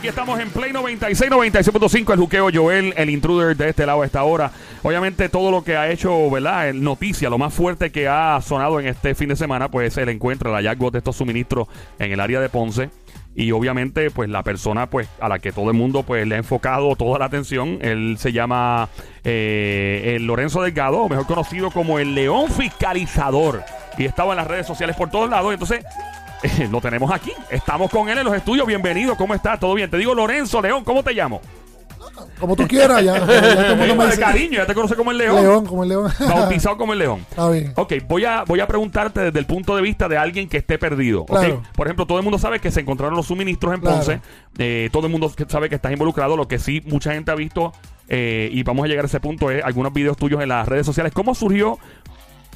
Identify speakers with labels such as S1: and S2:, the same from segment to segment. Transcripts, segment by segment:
S1: Aquí estamos en Play 96, 96.5, el juqueo Joel, el intruder de este lado a esta hora. Obviamente todo lo que ha hecho, ¿verdad? El noticia, lo más fuerte que ha sonado en este fin de semana, pues el encuentro, el hallazgo de estos suministros en el área de Ponce. Y obviamente, pues la persona pues a la que todo el mundo pues le ha enfocado toda la atención, él se llama eh, Lorenzo Delgado, mejor conocido como el León Fiscalizador. Y estaba en las redes sociales por todos lados. Entonces, lo tenemos aquí. Estamos con él en los estudios. Bienvenido. ¿Cómo estás? ¿Todo bien? Te digo Lorenzo León. ¿Cómo te llamo?
S2: Como tú quieras, ya.
S1: de cariño. Ya te conoce como el León.
S2: León, como el león.
S1: Bautizado como el León.
S2: Está bien.
S1: Ok, voy a, voy a preguntarte desde el punto de vista de alguien que esté perdido. Por ejemplo, todo el mundo sabe que se encontraron los suministros en
S2: Claro.
S1: Ponce. Eh, todo el mundo sabe que estás involucrado. Lo que sí mucha gente ha visto, eh, y vamos a llegar a ese punto, es algunos videos tuyos en las redes sociales. ¿Cómo surgió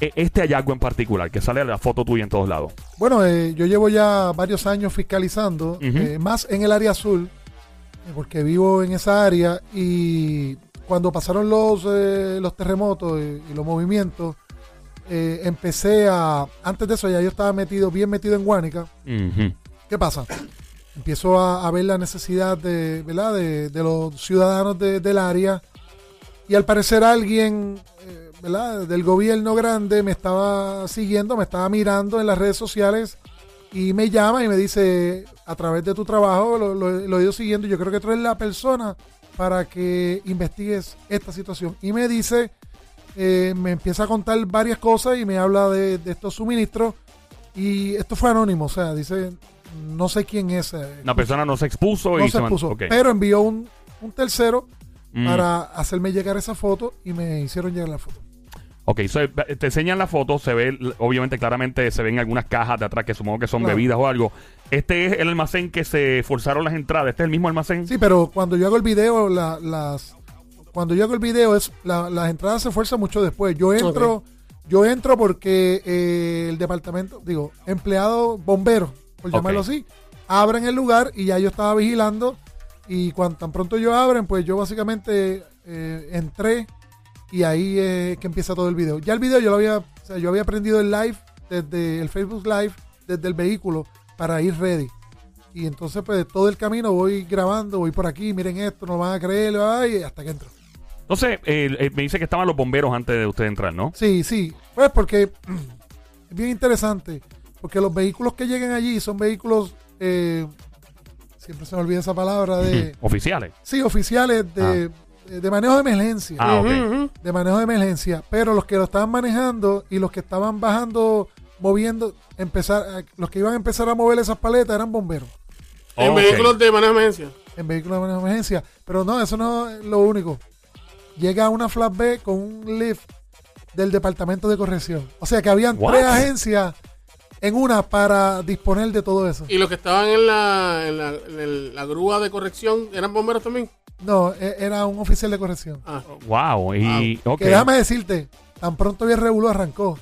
S1: este hallazgo en particular? Que sale la foto tuya en todos lados.
S2: Bueno, eh, yo llevo ya varios años fiscalizando, eh, más en el área azul, eh, porque vivo en esa área y cuando pasaron los, eh, los terremotos y, y los movimientos, empecé a, antes de eso ya yo estaba metido, bien metido en Guánica. ¿Qué pasa? Empiezo a, a ver la necesidad de, ¿verdad? de, de los ciudadanos de- del área y al parecer alguien ¿verdad? del gobierno grande me estaba siguiendo, me estaba mirando en las redes sociales y me llama y me dice, a través de tu trabajo lo, lo- lo he ido siguiendo, yo creo que tú eres la persona para que investigues esta situación. Y me dice, eh, me empieza a contar varias cosas y me habla de, de estos suministros y esto fue anónimo, o sea, dice, no sé quién es. eh,
S1: La persona no se expuso
S2: no
S1: y
S2: se expuso, pero envió un, un tercero
S1: Mm.
S2: para hacerme llegar esa foto y me hicieron llegar la foto.
S1: Ok, so, eh, te enseñan la foto, se ve, obviamente, claramente se ven algunas cajas de atrás que supongo que son
S2: Claro.
S1: bebidas o algo. Este es el almacén que se forzaron las entradas. Este es el mismo almacén.
S2: Sí, pero cuando yo hago el video, la- las cuando yo hago el video es la- las entradas se fuerzan mucho después. Yo entro, yo entro porque eh, el departamento, digo, empleado bombero, por llamarlo así, abren el lugar y ya yo estaba vigilando y cuando tan pronto yo abren, pues yo básicamente eh, entré y ahí es que empieza todo el video. Ya el video yo lo había, o sea, yo había prendido el live desde el Facebook Live desde el vehículo para ir ready. Y entonces, pues, todo el camino voy grabando, voy por aquí, miren esto, no van a creer, ay, hasta que entro.
S1: Entonces, eh, me dice que estaban los bomberos antes de usted entrar, ¿no?
S2: Sí, sí, pues porque es bien interesante, porque los vehículos que lleguen allí son vehículos, eh, siempre se me olvida esa palabra, de,
S1: Oficiales.
S2: sí, oficiales de, de manejo de emergencia.
S1: Ah,
S2: de manejo de emergencia, pero los que lo estaban manejando y los que estaban bajando, moviendo, empezar, eh, los que iban a empezar a mover esas paletas eran bomberos
S3: En vehículos de manejo de emergencia.
S2: en vehículos de manejo de emergencia. Pero no, eso no es lo único. Llega una flat B con un lift del departamento de corrección. O sea que habían
S1: What?
S2: tres agencias en una para disponer de todo eso.
S3: Y los que estaban en la, en la, en grúa de corrección eran bomberos también.
S2: No, e- era un oficial de corrección.
S3: Ah,
S1: Wow. Y, ok.
S2: Que déjame decirte, tan pronto bien Revuelo arrancó,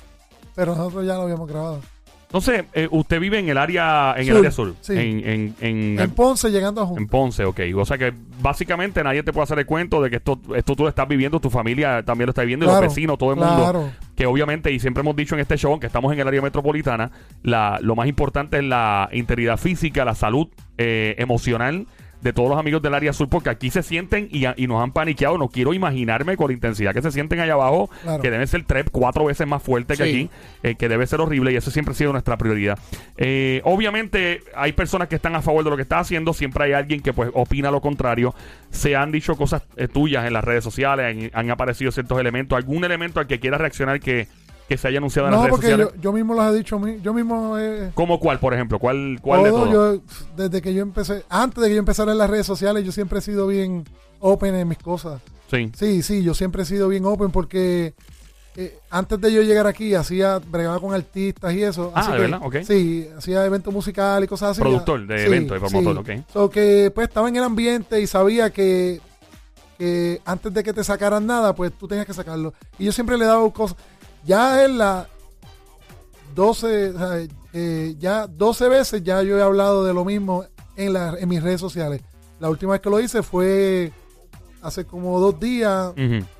S2: pero nosotros ya lo habíamos grabado.
S1: Entonces, eh, usted vive en el área, en el área sur.
S2: sí.
S1: En, en, en,
S2: En Ponce llegando a
S1: en
S2: Junta.
S1: Ponce, ok. O sea que básicamente nadie te puede hacer el cuento de que esto, esto tú lo estás viviendo, tu familia también lo está viviendo, y
S2: Claro,
S1: los vecinos, todo el mundo. Que obviamente, y siempre hemos dicho en este show, que estamos en el área metropolitana, la, lo más importante es la integridad física, la salud eh, emocional de todos los amigos del área sur, porque aquí se sienten y, y nos han paniqueado. No quiero imaginarme con la intensidad que se sienten allá abajo,
S2: Claro.
S1: que deben ser tres, cuatro veces más fuerte que
S3: Sí.
S1: aquí, eh, que debe ser horrible y eso siempre ha sido nuestra prioridad. Eh, obviamente hay personas que están a favor de lo que está haciendo, siempre hay alguien que pues opina lo contrario. Se han dicho cosas eh, tuyas en las redes sociales, han, han aparecido ciertos elementos, algún elemento al que quiera reaccionar que, que se haya anunciado en las
S2: No,
S1: redes
S2: porque
S1: sociales.
S2: yo, yo mismo las he dicho, yo mismo he,
S1: ¿Cómo cuál, por ejemplo? ¿Cuál, cuál de
S2: todo,
S1: todos?
S2: yo, desde que yo empecé, antes de que yo empezara en las redes sociales, yo siempre he sido bien open en mis cosas.
S1: Sí.
S2: Sí, sí, yo siempre he sido bien open porque eh, antes de yo llegar aquí hacía, bregaba con artistas y eso.
S1: Ah,
S2: así
S1: ¿de
S2: que,
S1: verdad? Ok.
S2: Sí, hacía eventos musicales y cosas así.
S1: Productor de
S2: Sí,
S1: eventos y promotor,
S2: sí.
S1: ok.
S2: So que pues estaba en el ambiente y sabía que, que antes de que te sacaran nada, pues tú tenías que sacarlo. Y yo siempre le he dado cosas. Ya en la 12, o sea, eh, ya 12 veces ya yo he hablado de lo mismo en, la, en mis redes sociales. La última vez que lo hice fue hace como dos días,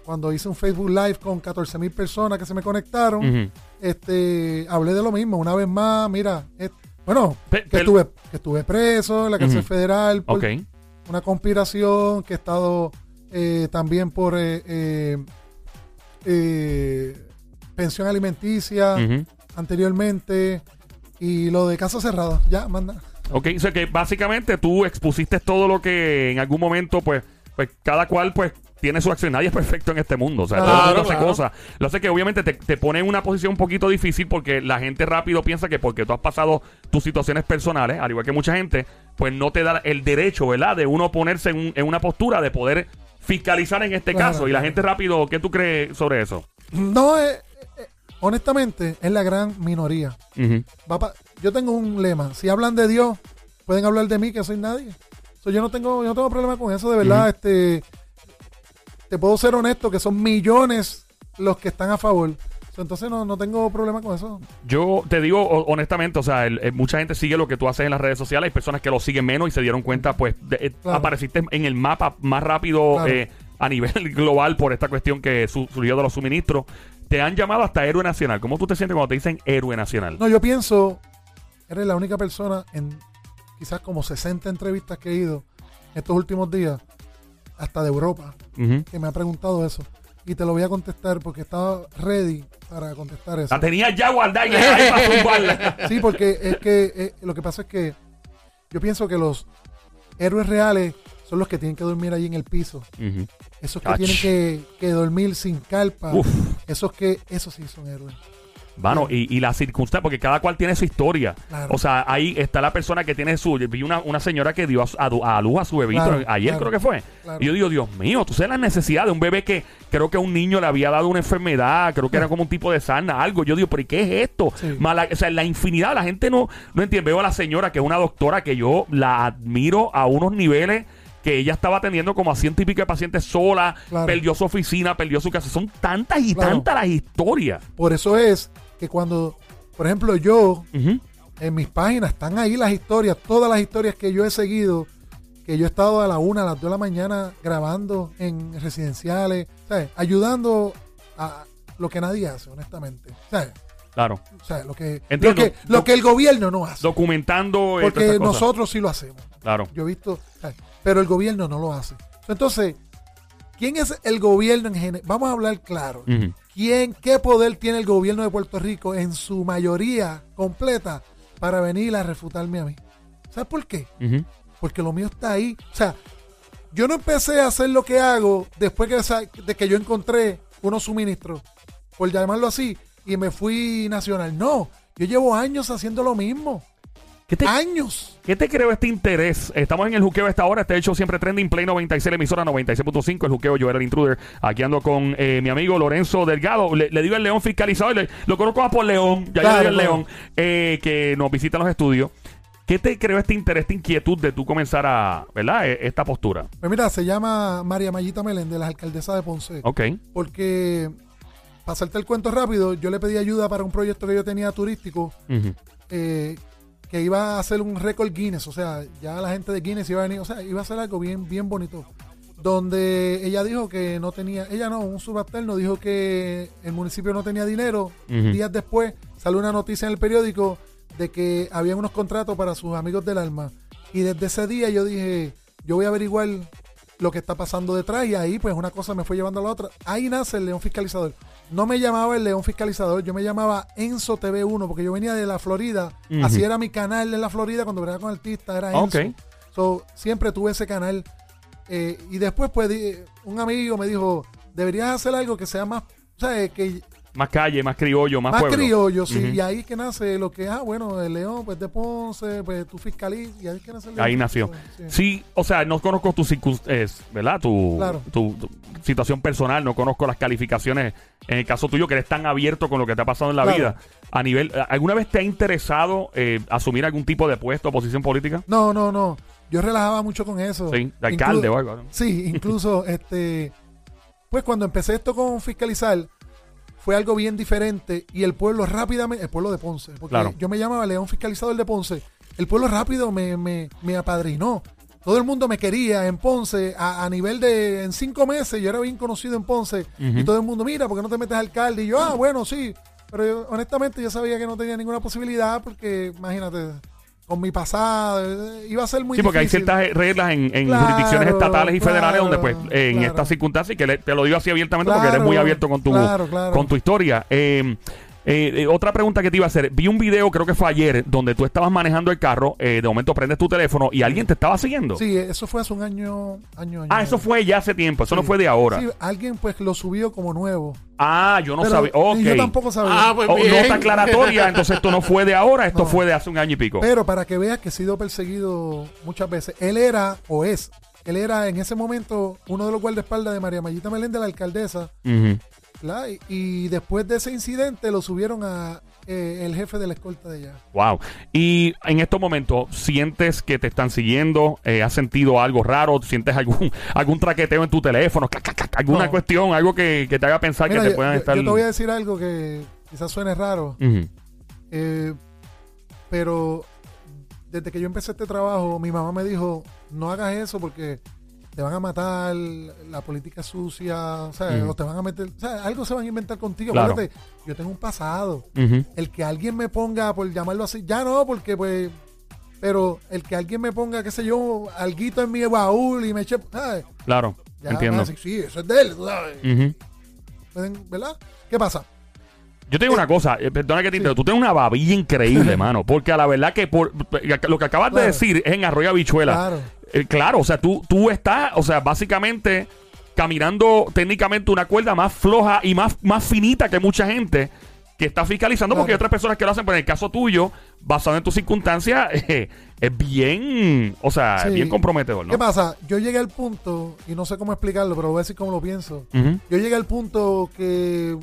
S2: cuando hice un Facebook Live con 14 mil personas que se me conectaron. este Hablé de lo mismo, una vez más, mira, bueno,
S1: Pe-
S2: que, estuve, que estuve preso en la cárcel federal por, una conspiración que he estado eh, también por eh, eh, pensión alimenticia anteriormente y lo de casa cerrada. Ya, manda.
S1: Ok, o sea que básicamente tú expusiste todo lo que en algún momento, pues, pues cada cual, pues, tiene su acción. Nadie es perfecto en este mundo. O sea, todo el
S3: Claro,
S1: mundo hace
S3: claro.
S1: cosas. Lo hace que obviamente te, te pone en una posición un poquito difícil porque la gente rápido piensa que porque tú has pasado tus situaciones personales, al igual que mucha gente, pues no te da el derecho, ¿verdad? De uno ponerse en, un- en una postura de poder fiscalizar en este
S2: Claro,
S1: caso. Y la
S2: claro.
S1: gente rápido, ¿qué tú crees sobre eso?
S2: No, eh, honestamente, es la gran minoría.
S1: Ujú.
S2: Va pa- yo tengo un lema. Si hablan de Dios, pueden hablar de mí, que soy nadie. So, yo no tengo, yo no tengo problema con eso, de verdad. Este, te puedo ser honesto que son millones los que están a favor. Entonces no, no tengo problema con eso.
S1: Yo te digo honestamente, o sea, el- el- mucha gente sigue lo que tú haces en las redes sociales, hay personas que lo siguen menos y se dieron cuenta, pues, de- eh,
S2: Claro.
S1: apareciste en el mapa más rápido
S2: Claro.
S1: eh, a nivel global por esta cuestión que su- surgió de los suministros. Te han llamado hasta héroe nacional. ¿Cómo tú te sientes cuando te dicen héroe nacional?
S2: No, yo pienso, eres la única persona en quizás como 60 entrevistas que he ido estos últimos días, hasta de Europa, que me ha preguntado eso. Y te lo voy a contestar porque estaba ready para contestar eso.
S1: La tenía ya guardada y ahí para zumbarla.
S2: Sí, porque es que eh, lo que pasa es que yo pienso que los héroes reales son los que tienen que dormir ahí en el piso. Esos que
S1: Ach.
S2: tienen que, que dormir sin carpa.
S1: Uf.
S2: Esos que, esos sí son héroes.
S1: Mano, y, y la circunstancia, porque cada cual tiene su historia.
S2: Claro.
S1: O sea, ahí está la persona que tiene su. Vi una, una señora que dio a, a, a luz a su bebito
S2: Claro,
S1: ayer,
S2: claro,
S1: creo que fue. Y yo digo, Dios mío, tú sabes la necesidad de un bebé que creo que a un niño le había dado una enfermedad, creo que era como un tipo de sarna, algo. Yo digo, ¿pero y qué es esto?
S2: Sí.
S1: Mala- o sea, la infinidad, la gente no, no entiende. Veo a la señora que es una doctora que yo la admiro a unos niveles que ella estaba atendiendo como a ciento y pico de pacientes sola,
S2: Claro.
S1: perdió su oficina, perdió su casa. Son tantas y
S2: Claro.
S1: tantas las historias.
S2: Por eso es que cuando, por ejemplo, yo en mis páginas están ahí las historias, todas las historias que yo he seguido, que yo he estado a la una, a las dos de la mañana grabando en residenciales, ¿sabes? ayudando a lo que nadie hace, honestamente. ¿sabes?
S1: Claro.
S2: O sea, lo que, lo
S1: Entiendo.
S2: que, lo que el gobierno no hace.
S1: documentando eh,
S2: Porque nosotros sí lo hacemos.
S1: claro
S2: Yo he visto. Pero el gobierno no lo hace. Entonces, ¿quién es el gobierno en general? Vamos a hablar claro. ¿Quién, qué poder tiene el gobierno de Puerto Rico en su mayoría completa para venir a refutarme a mí? ¿Sabes por qué? Porque lo mío está ahí. O sea, yo no empecé a hacer lo que hago después que, de que yo encontré unos suministros, por llamarlo así, y me fui nacional. No, yo llevo años haciendo lo mismo.
S1: ¿Qué te,
S2: Años.
S1: ¿Qué te creó este interés? Estamos en el juqueo a esta hora. Este hecho siempre trending. Play 96, la emisora 96.5. El juqueo, yo era el intruder. Aquí ando con eh, mi amigo Lorenzo Delgado. Le, le digo el León fiscalizador. le- lo conozco más por León. Ya yo
S2: Claro,
S1: le digo el. León. eh, que nos visita en los estudios. ¿Qué te creó este interés, esta inquietud de tú comenzar a, ¿verdad? Eh, Esta postura.
S2: Pues mira, se llama María Mayita Meléndez, la alcaldesa de Ponce.
S1: Ok.
S2: Porque, para hacerte el cuento rápido, yo le pedí ayuda para un proyecto que yo tenía turístico
S1: Ujú.
S2: eh, que iba a hacer un récord Guinness, o sea, ya la gente de Guinness iba a venir, o sea, iba a hacer algo bien, bien bonito. Donde ella dijo que no tenía, ella no, un subalterno dijo que el municipio no tenía dinero. Días después salió una noticia en el periódico de que había unos contratos para sus amigos del alma. Y desde ese día yo dije, yo voy a averiguar lo que está pasando detrás y ahí pues una cosa me fue llevando a la otra. Ahí nace el León Fiscalizador. No me llamaba el León Fiscalizador, yo me llamaba Enzo TV1 porque yo venía de la Florida. Así era mi canal en la Florida cuando bregaba con artistas, era Enzo.
S1: Ok.
S2: So, siempre tuve ese canal. Eh, y después pues un amigo me dijo, deberías hacer algo que sea más, o sea, que
S1: Más calle, más criollo, más,
S2: más
S1: pueblo.
S2: criollo, sí. Y ahí es que nace lo que, ah, bueno, el León, pues de Ponce, pues tú fiscalizas, y ahí es que nace el León.
S1: Ahí nació.
S2: Sí.
S1: Sí, o sea, no conozco tu es, ¿verdad? Tu,
S2: Claro.
S1: tu, tu situación personal, no conozco las calificaciones en el caso tuyo que eres tan abierto con lo que te ha pasado en la
S2: Claro.
S1: vida. A nivel, ¿alguna vez te ha interesado eh, asumir algún tipo de puesto o posición política?
S2: No, no, no. Yo relajaba mucho con eso.
S1: Sí, de alcalde o algo. ¿no?
S2: Sí, incluso, este, pues cuando empecé esto con fiscalizar, fue algo bien diferente y el pueblo rápidamente, el pueblo de Ponce, porque
S1: Claro.
S2: yo me llamaba León Fiscalizador de Ponce, el pueblo rápido me, me, me apadrinó. Todo el mundo me quería en Ponce a, a nivel de, en cinco meses, yo era bien conocido en Ponce y todo el mundo, mira, ¿por qué no te metes alcalde? Y yo, ah, bueno, sí, pero yo, honestamente yo sabía que no tenía ninguna posibilidad porque, imagínate, con mi pasado, eh, iba a ser muy
S1: Sí, porque hay ciertas reglas en, en
S2: Claro,
S1: jurisdicciones estatales y federales donde, pues, eh, en
S2: claro.
S1: estas circunstancias, y que le- te lo digo así abiertamente porque eres muy abierto con tu, con tu historia. Eh, eh, eh, otra pregunta que te iba a hacer. Vi un video, creo que fue ayer, donde tú estabas manejando el carro, eh, de momento prendes tu teléfono y alguien te estaba siguiendo.
S2: Sí, eso fue hace un año, año, año
S1: Ah, eso fue ya hace tiempo, eso no
S2: Sí.
S1: fue de ahora.
S2: Sí, alguien pues lo subió como nuevo.
S1: Ah, yo no
S2: Pero
S1: sabía. Ok.
S2: Yo tampoco sabía.
S3: Ah, pues
S1: Oh,
S3: bien.
S1: nota aclaratoria, entonces esto no fue de ahora, esto
S2: No.
S1: fue de hace un año y pico.
S2: Pero para que veas que he sido perseguido muchas veces. Él era, o es, él era en ese momento uno de los guardaespaldas de María Mayita Meléndez, la alcaldesa.
S1: Ujú.
S2: ¿Verdad? Y, y después de ese incidente lo subieron a eh, el jefe de la escolta de allá.
S1: Wow. Y en estos momentos, ¿sientes que te están siguiendo? Eh, ¿Has sentido algo raro? ¿Sientes algún algún traqueteo en tu teléfono? Clac, clac, clac, ¿Alguna
S2: No.
S1: cuestión? ¿Algo que, que te haga pensar
S2: Mira,
S1: que te
S2: yo,
S1: puedan
S2: yo-
S1: estar...?
S2: yo te voy a decir algo que quizás suene raro, eh, pero desde que yo empecé este trabajo, mi mamá me dijo, no hagas eso porque te van a matar, la política sucia, o sea,
S1: Ujú.
S2: o te van a meter, o sea, algo se van a inventar contigo.
S1: Claro.
S2: Acuérdate, yo tengo un pasado. El que alguien me ponga, por llamarlo así, ya no, porque pues, pero el que alguien me ponga, qué sé yo, alguito en mi baúl y me eche, ¿sabes?
S1: Claro,
S2: Ya,
S1: entiendo.
S2: sí, eso es de él, sabes. ¿Verdad? ¿Qué pasa?
S1: Yo te digo una cosa, eh, perdona que te interrumpa, tú tienes una babilla increíble, mano, porque a la verdad que por lo que acabas de decir es en Arroyo Habichuela.
S2: Claro.
S1: Eh, claro, o sea, tú, tú estás, o sea, básicamente caminando técnicamente una cuerda más floja y más, más finita que mucha gente que está fiscalizando, porque hay otras personas que lo hacen, pero en el caso tuyo, basado en tus circunstancias, eh, es bien, o sea,
S2: Sí.
S1: bien comprometedor, ¿no?
S2: ¿Qué pasa? Yo llegué al punto, y no sé cómo explicarlo, pero voy a decir cómo lo pienso. Yo llegué al punto que,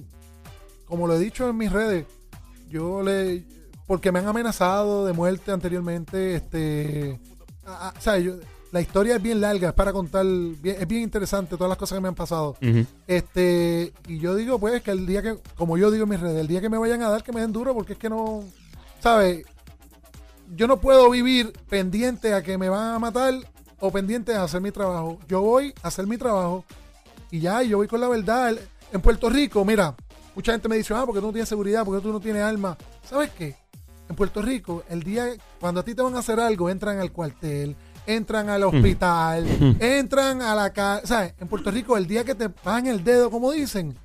S2: como lo he dicho en mis redes, yo le. Porque me han amenazado de muerte anteriormente. Este. a- a- o sea, yo- la historia es bien larga, es para contar. bien- es bien interesante todas las cosas que me han pasado. Este. Y yo digo, pues, que el día que. Como yo digo en mis redes, el día que me vayan a dar, que me den duro, porque es que no. ¿Sabes? Yo no puedo vivir pendiente a que me van a matar o pendiente a hacer mi trabajo. Yo voy a hacer mi trabajo y ya, yo voy con la verdad. En Puerto Rico, mira, mucha gente me dice, ah, porque tú no tienes seguridad, porque tú no tienes armas. ¿Sabes qué? En Puerto Rico, el día, cuando a ti te van a hacer algo, entran al cuartel, entran al hospital, entran a la casa. ¿Sabes? En Puerto Rico, el día que te pagan el dedo, como dicen,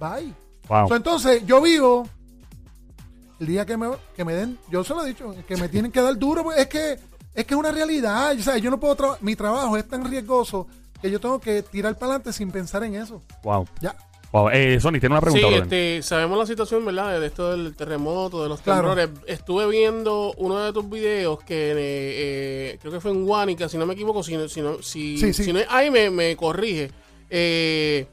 S2: bye.
S1: Wow.
S2: So, entonces, yo vivo el día que me, que me den, yo se lo he dicho, que me tienen que dar duro, pues, es que es que es una realidad. Sea, yo no puedo tra- mi trabajo es tan riesgoso que yo tengo que tirar para adelante sin pensar en eso.
S1: Wow.
S2: Ya.
S1: Wow. Eh, Sony, tiene una
S3: Sí,
S1: pregunta, brother.
S3: este, sabemos la situación, ¿verdad? De esto del terremoto, de los
S2: Claro.
S3: temblores. Estuve viendo uno de tus videos que eh, eh, creo que fue en Guánica, si no me equivoco, si si no, si,
S2: Sí, sí.
S3: si no es ahí me, me corrige. Eh,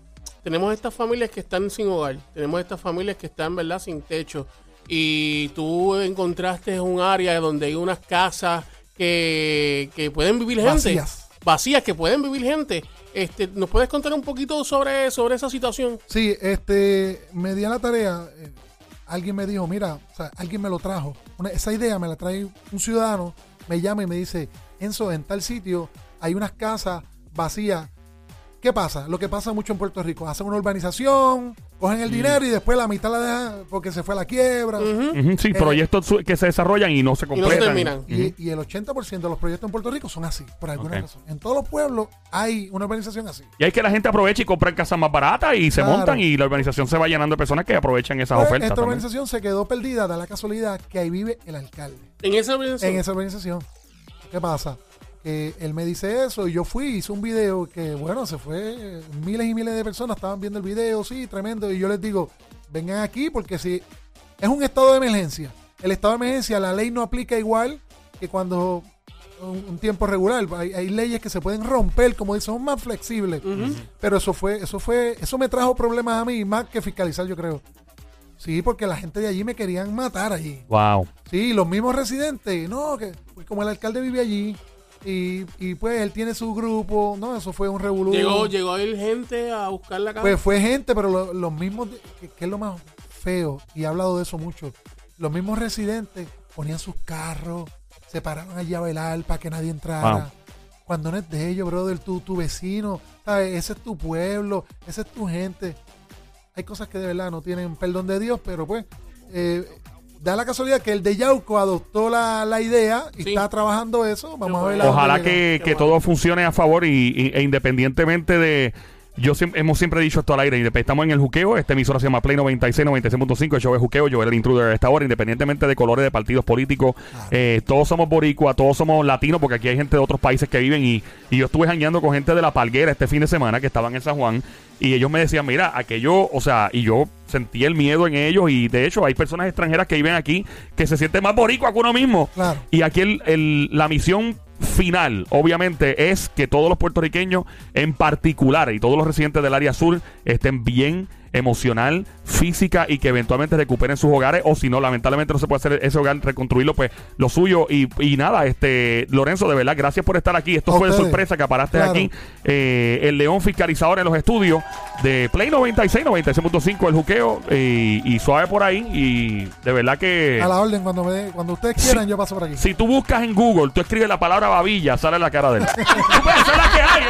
S3: tenemos estas familias que están sin hogar, tenemos estas familias que están, ¿verdad? Sin techo. Y tú encontraste un área donde hay unas casas que, que pueden vivir gente.
S2: Vacías.
S3: Vacías, que pueden vivir gente. Este, ¿Nos puedes contar un poquito sobre, sobre esa situación?
S2: Sí, este, me di a la tarea. eh, alguien me dijo, mira, o sea, alguien me lo trajo. Una- esa idea me la trae un ciudadano, me llama y me dice, Enzo, en tal sitio hay unas casas vacías. ¿Qué pasa? Lo que pasa mucho en Puerto Rico. Hacen una urbanización, cogen el dinero y después la mitad la dejan porque se fue a la quiebra.
S1: Ujú, sí,
S2: eh,
S1: proyectos que se desarrollan y no se
S3: no se
S1: completan.
S3: terminan.
S2: Y, y el 80% de los proyectos en Puerto Rico son así, por alguna razón. En todos los pueblos hay una urbanización así.
S1: Y hay que la gente aproveche y compra casas más baratas y se
S2: Claro.
S1: montan y la urbanización se va llenando de personas que aprovechan esas
S2: Pues,
S1: ofertas.
S2: esta
S1: también.
S2: urbanización se quedó perdida, da la casualidad que ahí vive el alcalde.
S3: En esa organización.
S2: en esa organización. ¿Qué pasa? Que él me dice eso y yo fui, hice un video que, bueno, se fue, miles y miles de personas estaban viendo el video, sí, tremendo. Y yo les digo, vengan aquí porque si es un estado de emergencia, el estado de emergencia, la ley no aplica igual que cuando un, un tiempo regular. Hay, hay leyes que se pueden romper, como dicen, son más flexibles. Pero eso fue, eso fue, eso me trajo problemas a mí, más que fiscalizar, yo creo. Sí, porque la gente de allí me querían matar allí.
S1: Wow.
S2: Sí, los mismos residentes, no, que pues como el alcalde vive allí y, y pues él tiene su grupo, no, eso fue un revolú.
S3: Llegó, llegó a ir gente a buscar la casa.
S2: Pues fue gente, pero lo- los mismos, que es lo más feo, y he hablado de eso mucho, los mismos residentes ponían sus carros, se paraban allí a velar para que nadie entrara.
S1: Wow.
S2: Cuando no es de ellos, brother, tu, tu vecino, ¿sabes? ese es tu pueblo, esa es tu gente. Hay cosas que de verdad no tienen perdón de Dios, pero pues, eh, da la casualidad que el de Yauco adoptó la, la idea y
S3: Sí.
S2: está trabajando eso. Vamos a ver. a
S1: Ojalá que, que todo funcione a favor y, y- e independientemente de... Yo siempre, hemos siempre dicho esto al aire, estamos en el juqueo, esta emisora se llama Play 96, 96.5, el show es juqueo, yo era el intruder a esta hora, independientemente de colores de partidos políticos, eh, todos somos boricua, todos somos latinos, porque aquí hay gente de otros países que viven y, y yo estuve jangueando con gente de La Palguera este fin de semana que estaban en San Juan y ellos me decían, mira, aquello, o sea, y yo sentí el miedo en ellos y de hecho hay personas extranjeras que viven aquí que se sienten más boricua que uno mismo.
S2: Claro.
S1: Y aquí el- el- la misión final, obviamente, es que todos los puertorriqueños, en particular, y todos los residentes del área sur, estén bien emocional, física y que eventualmente recuperen sus hogares o si no, lamentablemente no se puede hacer ese hogar, reconstruirlo, pues lo suyo y, y nada, este Lorenzo, de verdad, gracias por estar aquí. Esto
S2: A
S1: fue de sorpresa que aparaste
S2: Claro.
S1: aquí. Eh, el León fiscalizador en los estudios de Play 96, 96.5, el juqueo y, y suave por ahí y de verdad que...
S2: A la orden, cuando, me, cuando ustedes quieran, yo paso por aquí.
S1: Si tú buscas en Google, tú escribes la palabra babilla, sale la cara de él. Esa es la que hay,